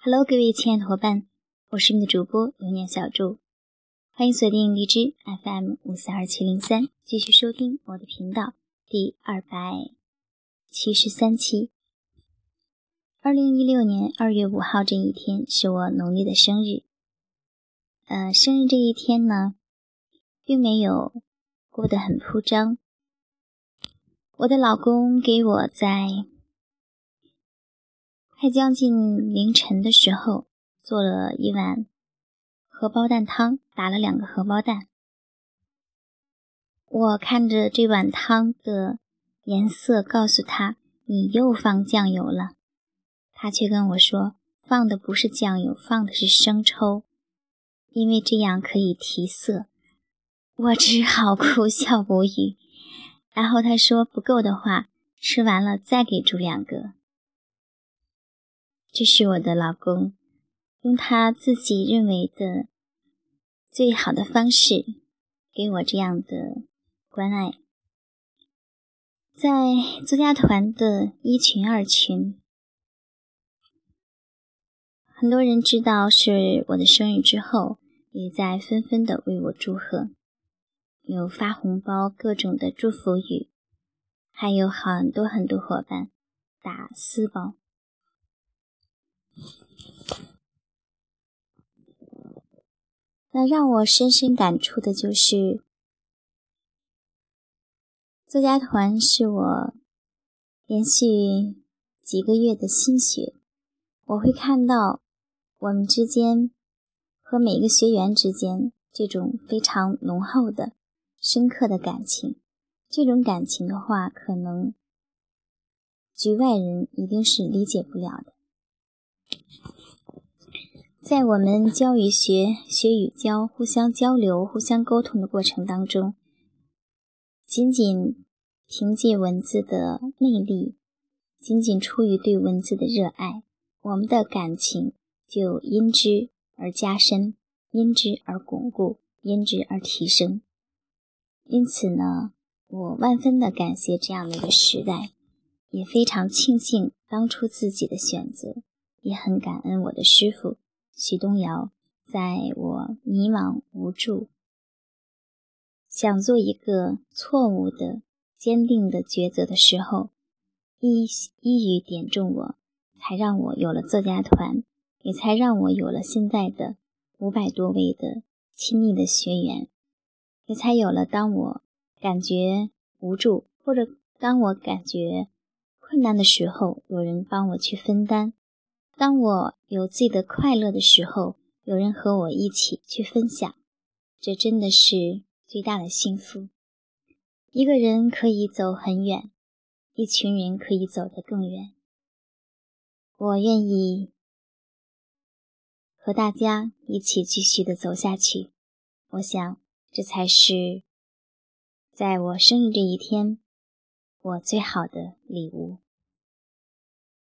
Hello，各位亲爱的伙伴，我是你的主播有念小祝，欢迎锁定荔枝 FM 五四二七零三，继续收听我的频道第二百七十三期。二零一六年二月五号这一天是我农历的生日，呃，生日这一天呢，并没有过得很铺张，我的老公给我在。快将近凌晨的时候，做了一碗荷包蛋汤，打了两个荷包蛋。我看着这碗汤的颜色，告诉他：“你又放酱油了。”他却跟我说：“放的不是酱油，放的是生抽，因为这样可以提色。”我只好哭笑不语。然后他说：“不够的话，吃完了再给煮两个。”这是我的老公，用他自己认为的最好的方式给我这样的关爱。在作家团的一群、二群，很多人知道是我的生日之后，也在纷纷的为我祝贺，有发红包、各种的祝福语，还有很多很多伙伴打私包。那让我深深感触的就是，作家团是我连续几个月的心血。我会看到我们之间和每个学员之间这种非常浓厚的、深刻的感情。这种感情的话，可能局外人一定是理解不了的。在我们教与学、学与教、互相交流、互相沟通的过程当中，仅仅凭借文字的魅力，仅仅出于对文字的热爱，我们的感情就因之而加深，因之而巩固，因之而提升。因此呢，我万分的感谢这样的一个时代，也非常庆幸当初自己的选择，也很感恩我的师傅。徐东尧，在我迷茫无助、想做一个错误的、坚定的抉择的时候，一一语点中我，才让我有了作家团，也才让我有了现在的五百多位的亲密的学员，也才有了当我感觉无助或者当我感觉困难的时候，有人帮我去分担。当我有自己的快乐的时候，有人和我一起去分享，这真的是最大的幸福。一个人可以走很远，一群人可以走得更远。我愿意和大家一起继续的走下去。我想，这才是在我生日这一天，我最好的礼物。